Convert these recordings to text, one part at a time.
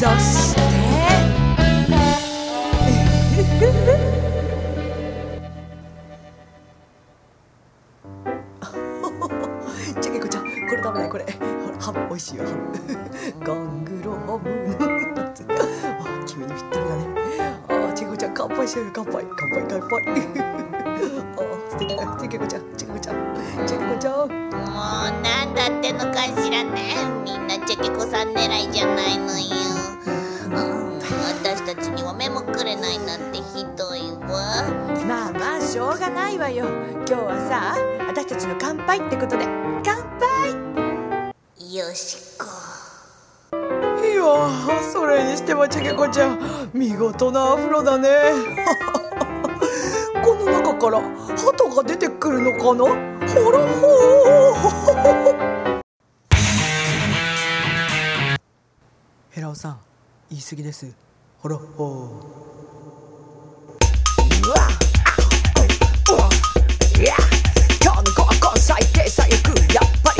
そしてちゃけこちゃんこれ食べないこれ。ほらハム美味しいよハム。ガングロハムあ君にぴったりだね。あちゃけこちゃん乾杯しようよ乾杯。乾杯乾杯。あ 素敵だよちゃけこちゃんちゃけこちゃんちゃけこちゃん。もうなんだってのかしらね。みんなチェケコさん狙いじゃないのよ、うん、私たちには目もくれないなんてひどいわ。まあまあしょうがないわよ。今日はさ私たちの乾杯ってことで。乾杯！よしこいやーそれにしてもちゃけこちゃん見事なアフロだねから鳩が出てくるのかな？ほらほー。ヘラオさん言い過ぎです。ほらほー。うわいや今日の子はこ最低最悪やっぱり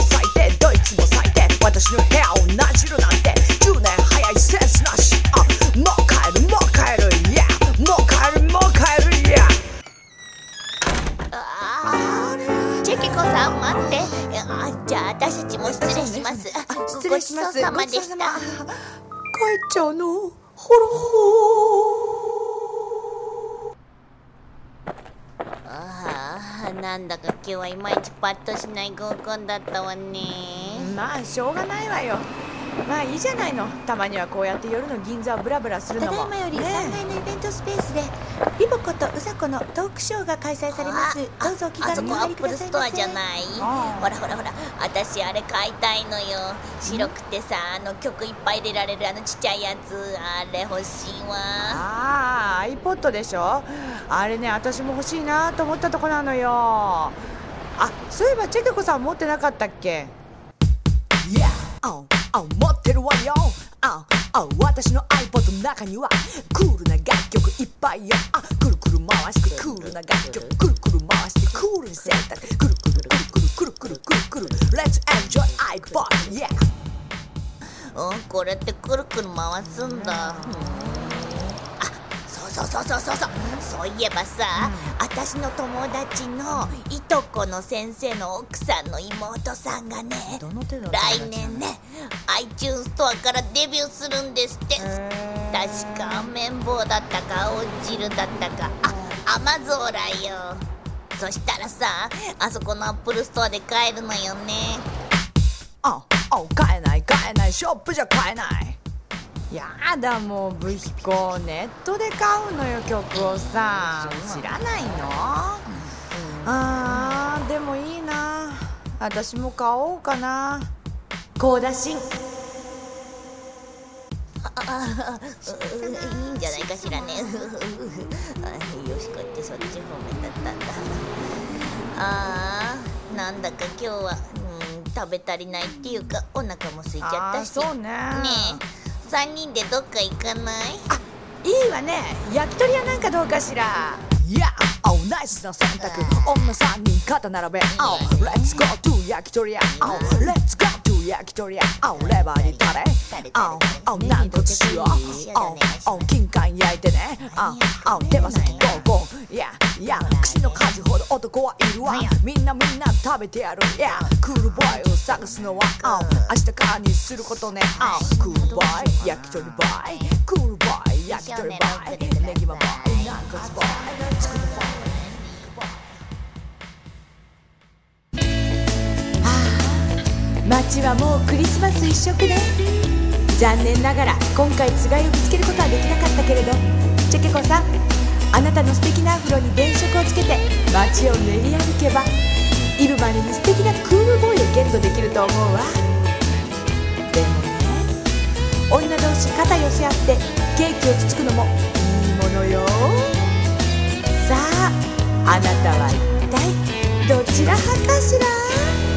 さん待って。あじゃあ私たちも失礼します。あ失礼します。ごちそうさまでした。帰っちゃうの？ほらほあーなんだか今日はいまいちパッとしない合コンだったわね。まあしょうがないわよ。まあいいじゃないの。たまにはこうやって夜の銀座をブラブラするたのも。だいまより3ね階スペースでリボコとうさこのトークショーが開催されます。あどうぞお気軽にお入りくプルストアださいませじゃない。あーほらほらほら私あれ買いたいのよ。白くてさあの曲いっぱい入れられるあのちっちゃいやつ。あれ欲しいわ。ああ iPod でしょ？あれね私も欲しいなと思ったとこなのよ。あそういえばチェケコさん持ってなかったっけ？Yeah! ああ持ってるわよ。ああ私の iPod の中にはクールないっぱいよ。あくるくる回してクールな楽曲くるくる回してクールに選択くるくるくるくるくるくるくる。くる Let's enjoy iPod! Yeah! うんこれってくるくる回すんだ、うそうそうそうそうそう。そういえばさ、私の友達のいとこの先生の奥さんの妹さんがね来年ね iTunes ストアからデビューするんですって確か綿棒だったか青汁だったか。あアマゾンよ。そしたらさあそこのアップルストアで買えるのよね。ああ買えない買えない。ショップじゃ買えない。やだもうブヒコネットで買うのよ曲をさ。知らないの？あーでもいいな。私も買おうかな。コーダあういいんじゃないかしらね。あよしこってそっち方面だった。んだあーなんだか今日は、うん、食べ足りないっていうかお腹も空いちゃったし。あーそうね。ねえ3人でどっか行かない？いいわね。焼き鳥屋なんかどうかしら。Yeah! おナイスな選択。女3人肩並べ。Oh! Let's go to 焼き鳥屋。Oh! Let's go 焼き鳥屋 Oh! レバーにタレ Oh! Oh! 軟骨塩 Oh! Oh! 金柑焼いてね Oh! Oh! 手羽先ゴーゴー Yeah! Yeah! 串の数ほど男はいるわみんなみんな食べてやる Yeah! クールボーイを探すのは Oh! 明日からにすることね Oh! クールボーイ焼き鳥ボーイクールボーイ焼き鳥ボーイネギマボーイ軟骨ボーイちはもうクリスマス一色ね。残念ながら今回つがいを見つけることはできなかったけれど。チェケコさんあなたの素敵なアフロに電飾をつけて街を練り歩けばイるまでに素敵なクールボーイをゲットできると思うわ。でもね女同士肩寄せ合ってケーキをつつくのもいいものよ。さああなたは一体どちら派かしら？